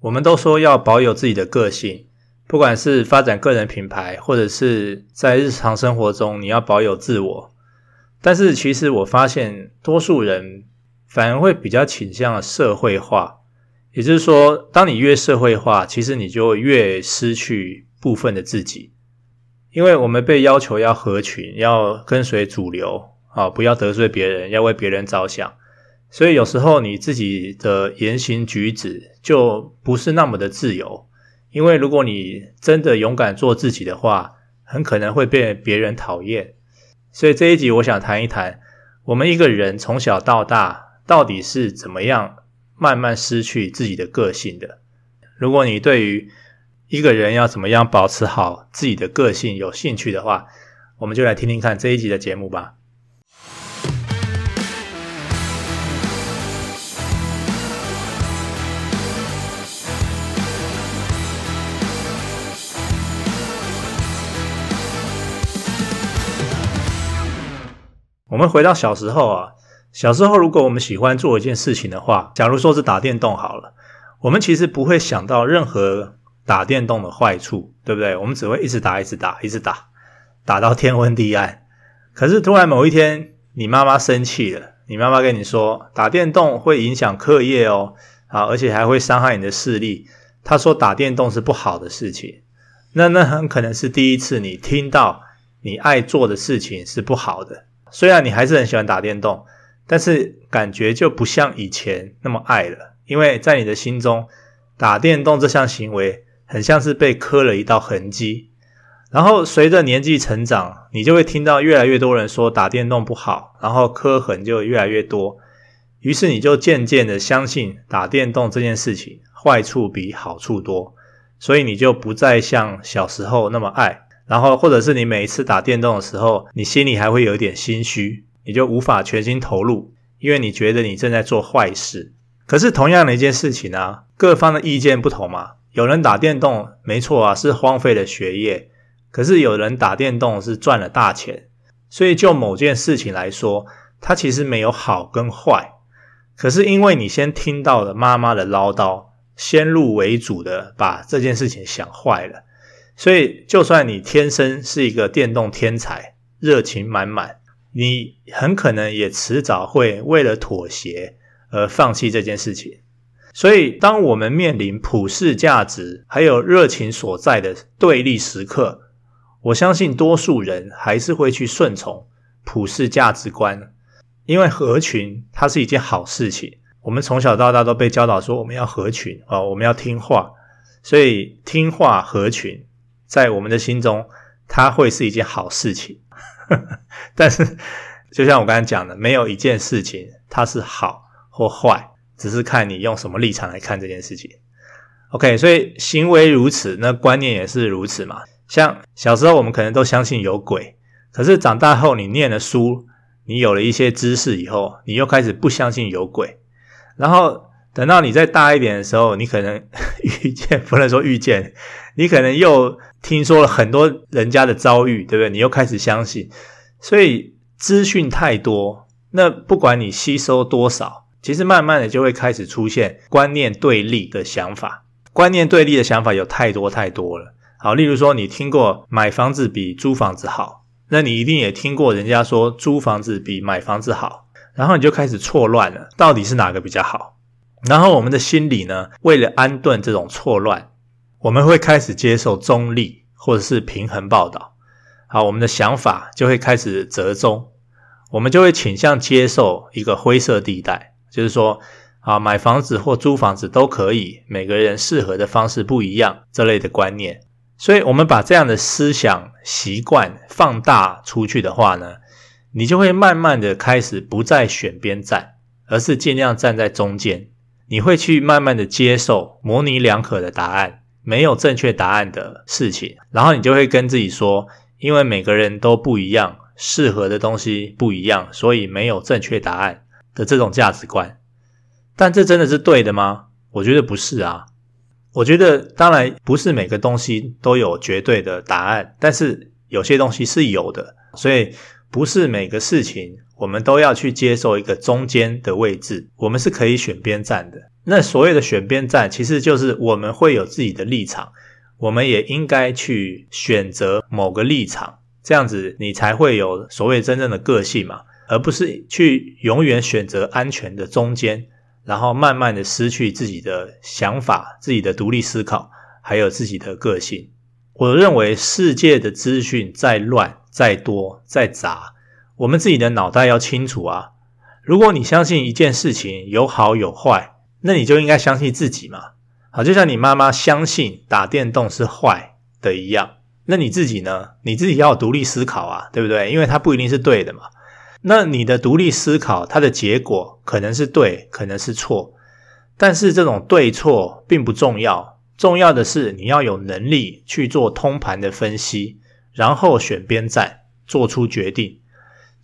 我们都说要保有自己的个性，不管是发展个人品牌，或者是在日常生活中，你要保有自我。但是其实我发现，多数人反而会比较倾向社会化，也就是说，当你越社会化，其实你就越失去部分的自己，因为我们被要求要合群，要跟随主流，啊，不要得罪别人，要为别人着想。所以有时候你自己的言行举止就不是那么的自由，因为如果你真的勇敢做自己的话，很可能会被别人讨厌。所以这一集我想谈一谈，我们一个人从小到大到底是怎么样慢慢失去自己的个性的。如果你对于一个人要怎么样保持好自己的个性有兴趣的话，我们就来听听看这一集的节目吧。我们回到小时候啊，小时候如果我们喜欢做一件事情的话，假如说是打电动好了，我们其实不会想到任何打电动的坏处，对不对？我们只会一直打，一直打，一直打，打到天昏地暗。可是突然某一天，你妈妈生气了，你妈妈跟你说，打电动会影响课业哦，啊，而且还会伤害你的视力。她说打电动是不好的事情，那那很可能是第一次你听到你爱做的事情是不好的。虽然你还是很喜欢打电动，但是感觉就不像以前那么爱了，因为在你的心中，打电动这项行为很像是被磕了一道痕迹。然后随着年纪成长，你就会听到越来越多人说打电动不好，然后磕痕就越来越多，于是你就渐渐的相信打电动这件事情坏处比好处多，所以你就不再像小时候那么爱。然后，或者是你每一次打电动的时候，你心里还会有点心虚，你就无法全心投入，因为你觉得你正在做坏事。可是同样的一件事情啊，各方的意见不同嘛。有人打电动，没错啊，是荒废了学业；可是有人打电动是赚了大钱。所以就某件事情来说，它其实没有好跟坏。可是因为你先听到了妈妈的唠叨，先入为主的把这件事情想坏了。所以，就算你天生是一个电动天才，热情满满，你很可能也迟早会为了妥协而放弃这件事情。所以，当我们面临普世价值还有热情所在的对立时刻，我相信多数人还是会去顺从普世价值观，因为合群它是一件好事情。我们从小到大都被教导说我们要合群啊，我们要听话，所以听话合群。在我们的心中，它会是一件好事情。但是，就像我刚才讲的，没有一件事情它是好或坏，只是看你用什么立场来看这件事情。OK，所以行为如此，那观念也是如此嘛。像小时候我们可能都相信有鬼，可是长大后你念了书，你有了一些知识以后，你又开始不相信有鬼，然后。等到你再大一点的时候，你可能 遇见，不能说遇见，你可能又听说了很多人家的遭遇，对不对？你又开始相信，所以资讯太多，那不管你吸收多少，其实慢慢的就会开始出现观念对立的想法。观念对立的想法有太多太多了。好，例如说你听过买房子比租房子好，那你一定也听过人家说租房子比买房子好，然后你就开始错乱了，到底是哪个比较好？然后我们的心理呢，为了安顿这种错乱，我们会开始接受中立或者是平衡报道。好，我们的想法就会开始折中，我们就会倾向接受一个灰色地带，就是说，啊，买房子或租房子都可以，每个人适合的方式不一样，这类的观念。所以，我们把这样的思想习惯放大出去的话呢，你就会慢慢的开始不再选边站，而是尽量站在中间。你会去慢慢的接受模棱两可的答案，没有正确答案的事情，然后你就会跟自己说，因为每个人都不一样，适合的东西不一样，所以没有正确答案的这种价值观。但这真的是对的吗？我觉得不是啊。我觉得当然不是每个东西都有绝对的答案，但是有些东西是有的，所以不是每个事情。我们都要去接受一个中间的位置，我们是可以选边站的。那所谓的选边站，其实就是我们会有自己的立场，我们也应该去选择某个立场，这样子你才会有所谓真正的个性嘛，而不是去永远选择安全的中间，然后慢慢的失去自己的想法、自己的独立思考，还有自己的个性。我认为世界的资讯再乱、再多、再杂，我们自己的脑袋要清楚啊。如果你相信一件事情有好有坏，那你就应该相信自己嘛。好，就像你妈妈相信打电动是坏的一样，那你自己呢？你自己要独立思考啊，对不对？因为它不一定是对的嘛。那你的独立思考，它的结果可能是对，可能是错，但是这种对错并不重要，重要的是你要有能力去做通盘的分析，然后选边站，做出决定。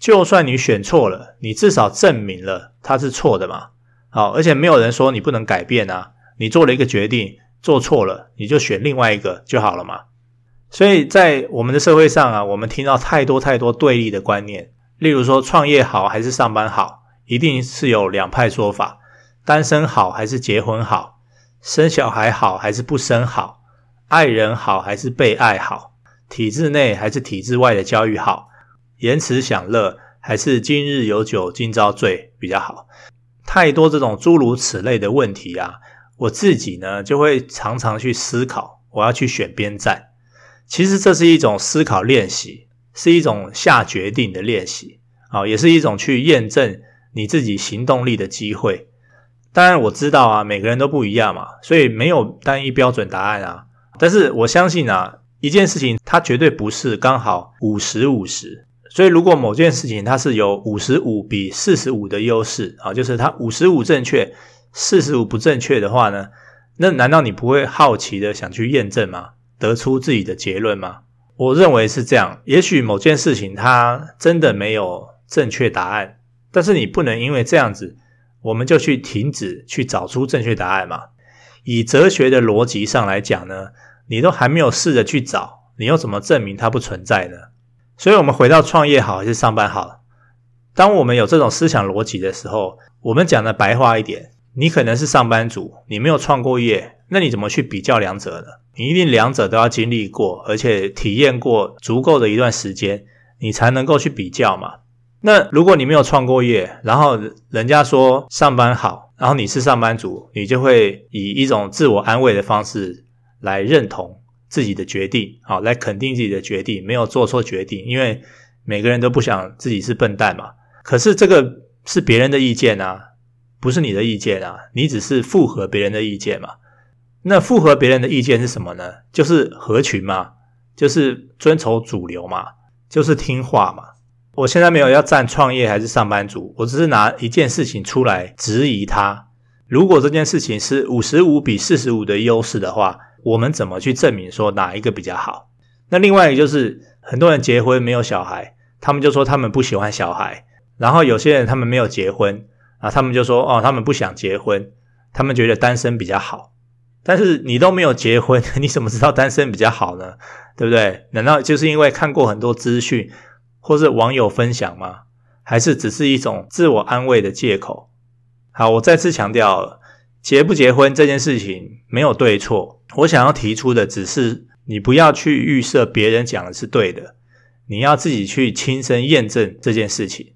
就算你选错了，你至少证明了它是错的嘛。好，而且没有人说你不能改变啊。你做了一个决定，做错了，你就选另外一个就好了嘛。所以在我们的社会上啊，我们听到太多太多对立的观念。例如说，创业好还是上班好，一定是有两派说法。单身好还是结婚好？生小孩好还是不生好？爱人好还是被爱好？体制内还是体制外的教育好？延迟享乐还是今日有酒今朝醉比较好？太多这种诸如此类的问题啊，我自己呢就会常常去思考，我要去选边站。其实这是一种思考练习。是一种下决定的练习，啊，也是一种去验证你自己行动力的机会。当然我知道啊，每个人都不一样嘛，所以没有单一标准答案啊。但是我相信啊，一件事情它绝对不是刚好五十五十。所以如果某件事情它是有五十五比四十五的优势啊，就是它五十五正确，四十五不正确的话呢，那难道你不会好奇的想去验证吗？得出自己的结论吗？我认为是这样，也许某件事情它真的没有正确答案，但是你不能因为这样子，我们就去停止去找出正确答案嘛。以哲学的逻辑上来讲呢，你都还没有试着去找，你又怎么证明它不存在呢？所以，我们回到创业好还是上班好？当我们有这种思想逻辑的时候，我们讲的白话一点，你可能是上班族，你没有创过业，那你怎么去比较两者呢？你一定两者都要经历过，而且体验过足够的一段时间，你才能够去比较嘛。那如果你没有创过业，然后人家说上班好，然后你是上班族，你就会以一种自我安慰的方式来认同自己的决定，好，来肯定自己的决定，没有做错决定，因为每个人都不想自己是笨蛋嘛。可是这个是别人的意见啊，不是你的意见啊，你只是附和别人的意见嘛。那符合别人的意见是什么呢？就是合群嘛，就是遵从主流嘛，就是听话嘛。我现在没有要站创业还是上班族，我只是拿一件事情出来质疑它。如果这件事情是五十五比四十五的优势的话，我们怎么去证明说哪一个比较好？那另外一个就是很多人结婚没有小孩，他们就说他们不喜欢小孩。然后有些人他们没有结婚啊，他们就说哦，他们不想结婚，他们觉得单身比较好。但是你都没有结婚，你怎么知道单身比较好呢？对不对？难道就是因为看过很多资讯，或是网友分享吗？还是只是一种自我安慰的借口？好，我再次强调，结不结婚这件事情没有对错。我想要提出的只是，你不要去预设别人讲的是对的，你要自己去亲身验证这件事情。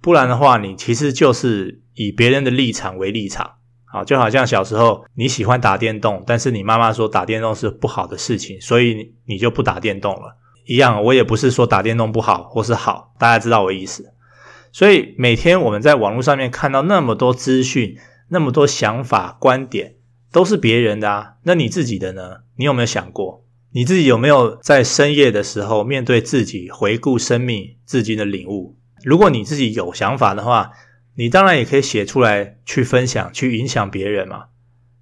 不然的话，你其实就是以别人的立场为立场。好，就好像小时候你喜欢打电动，但是你妈妈说打电动是不好的事情，所以你就不打电动了。一样，我也不是说打电动不好或是好，大家知道我意思。所以每天我们在网络上面看到那么多资讯，那么多想法、观点，都是别人的啊。那你自己的呢？你有没有想过，你自己有没有在深夜的时候面对自己，回顾生命至今的领悟？如果你自己有想法的话，你当然也可以写出来去分享，去影响别人嘛。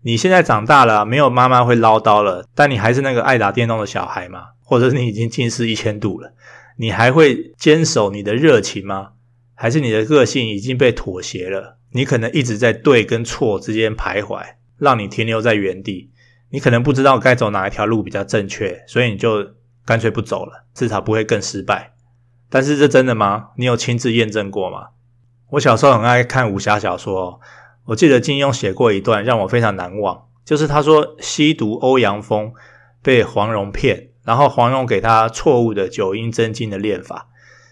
你现在长大了，没有妈妈会唠叨了，但你还是那个爱打电动的小孩吗？或者你已经近视一千度了，你还会坚守你的热情吗？还是你的个性已经被妥协了？你可能一直在对跟错之间徘徊，让你停留在原地。你可能不知道该走哪一条路比较正确，所以你就干脆不走了，至少不会更失败。但是这真的吗？你有亲自验证过吗？我小时候很爱看武侠小说，我记得金庸写过一段让我非常难忘，就是他说西毒欧阳锋被黄蓉骗，然后黄蓉给他错误的九阴真经的练法，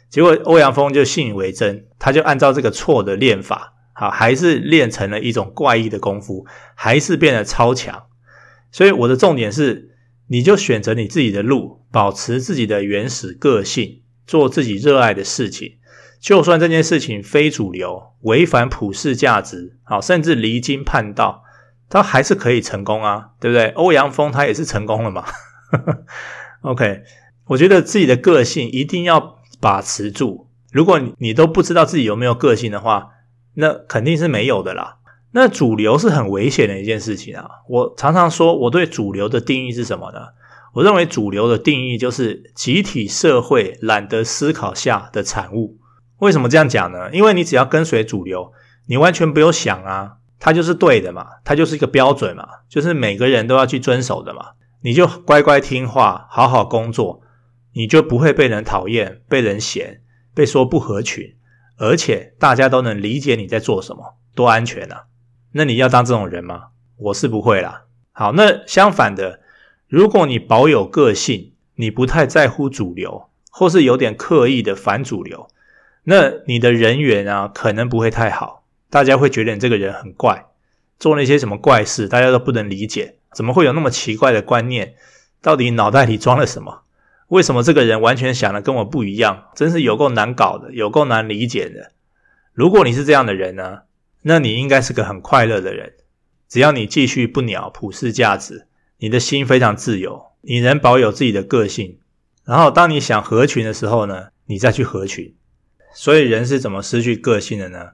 结果欧阳锋就信以为真，他就按照这个错的练法，好，还是练成了一种怪异的功夫，还是变得超强。所以我的重点是，你就选择你自己的路，保持自己的原始个性，做自己热爱的事情。就算这件事情非主流，违反普世价值，好，甚至离经叛道，他还是可以成功啊，对不对？欧阳锋他也是成功了嘛。OK，我觉得自己的个性一定要把持住。如果你都不知道自己有没有个性的话，那肯定是没有的啦。那主流是很危险的一件事情啊。我常常说，我对主流的定义是什么呢？我认为主流的定义就是集体社会懒得思考下的产物。为什么这样讲呢？因为你只要跟随主流，你完全不用想啊，它就是对的嘛，它就是一个标准嘛，就是每个人都要去遵守的嘛。你就乖乖听话，好好工作，你就不会被人讨厌、被人嫌、被说不合群，而且大家都能理解你在做什么，多安全啊！那你要当这种人吗？我是不会啦。好，那相反的，如果你保有个性，你不太在乎主流，或是有点刻意的反主流。那你的人缘啊，可能不会太好，大家会觉得你这个人很怪，做那些什么怪事，大家都不能理解，怎么会有那么奇怪的观念？到底脑袋里装了什么？为什么这个人完全想的跟我不一样？真是有够难搞的，有够难理解的。如果你是这样的人呢，那你应该是个很快乐的人，只要你继续不鸟普世价值，你的心非常自由，你能保有自己的个性，然后当你想合群的时候呢，你再去合群。所以人是怎么失去个性的呢？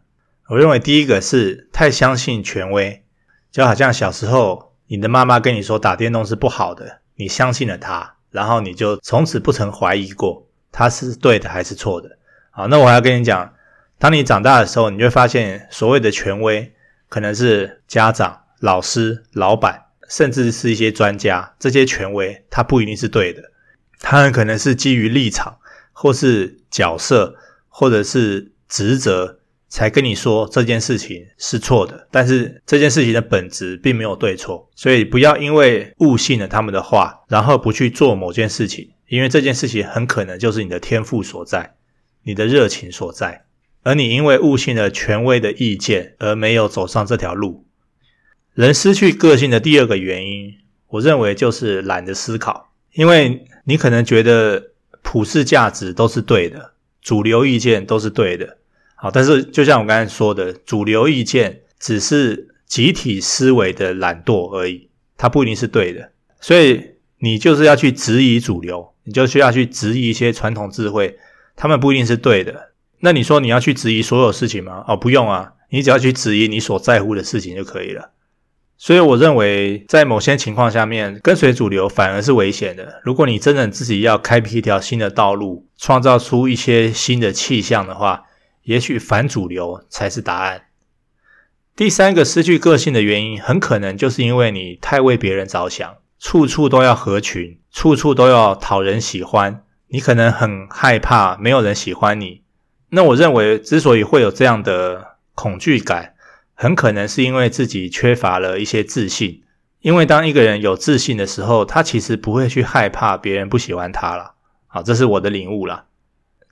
我认为第一个是太相信权威，就好像小时候你的妈妈跟你说打电动是不好的，你相信了她，然后你就从此不曾怀疑过他是对的还是错的。好，那我还要跟你讲，当你长大的时候，你就会发现所谓的权威可能是家长、老师、老板，甚至是一些专家，这些权威它不一定是对的，它很可能是基于立场或是角色。或者是职责才跟你说这件事情是错的，但是这件事情的本质并没有对错，所以不要因为误信了他们的话，然后不去做某件事情，因为这件事情很可能就是你的天赋所在，你的热情所在，而你因为误信了权威的意见而没有走上这条路。人失去个性的第二个原因，我认为就是懒得思考，因为你可能觉得普世价值都是对的。主流意见都是对的，好，但是就像我刚才说的，主流意见只是集体思维的懒惰而已，它不一定是对的。所以你就是要去质疑主流，你就需要去质疑一些传统智慧，他们不一定是对的。那你说你要去质疑所有事情吗？哦，不用啊，你只要去质疑你所在乎的事情就可以了。所以我认为，在某些情况下面，跟随主流反而是危险的。如果你真的自己要开辟一条新的道路，创造出一些新的气象的话，也许反主流才是答案。第三个失去个性的原因，很可能就是因为你太为别人着想，处处都要合群，处处都要讨人喜欢，你可能很害怕没有人喜欢你。那我认为，之所以会有这样的恐惧感，很可能是因为自己缺乏了一些自信，因为当一个人有自信的时候，他其实不会去害怕别人不喜欢他了。好，这是我的领悟啦。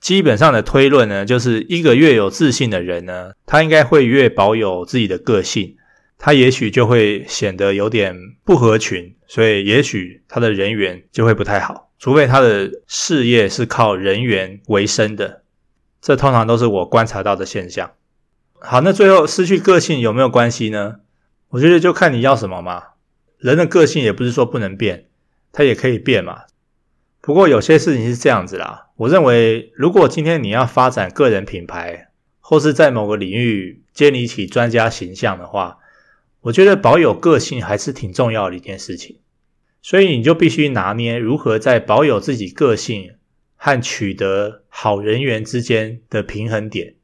基本上的推论呢，就是一个越有自信的人呢，他应该会越保有自己的个性，他也许就会显得有点不合群，所以也许他的人缘就会不太好，除非他的事业是靠人缘为生的，这通常都是我观察到的现象。好，那最后失去个性有没有关系呢？我觉得就看你要什么嘛。人的个性也不是说不能变，它也可以变嘛。不过有些事情是这样子啦。我认为，如果今天你要发展个人品牌，或是在某个领域建立起专家形象的话，我觉得保有个性还是挺重要的一件事情。所以你就必须拿捏如何在保有自己个性和取得好人缘之间的平衡点。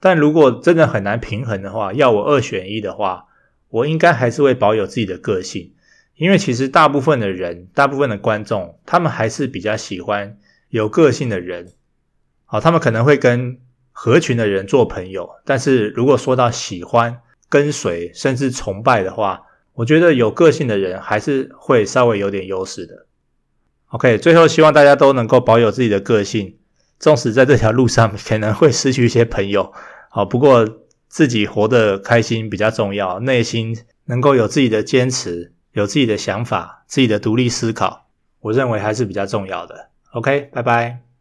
但如果真的很难平衡的话，要我二选一的话，我应该还是会保有自己的个性，因为其实大部分的人，大部分的观众，他们还是比较喜欢有个性的人。好，他们可能会跟合群的人做朋友，但是如果说到喜欢跟随甚至崇拜的话，我觉得有个性的人还是会稍微有点优势的。OK，最后希望大家都能够保有自己的个性，纵使在这条路上 可能会失去一些朋友，好，不过自己活得开心比较重要，内心能够有自己的坚持，有自己的想法，自己的独立思考，我认为还是比较重要的。OK，拜拜。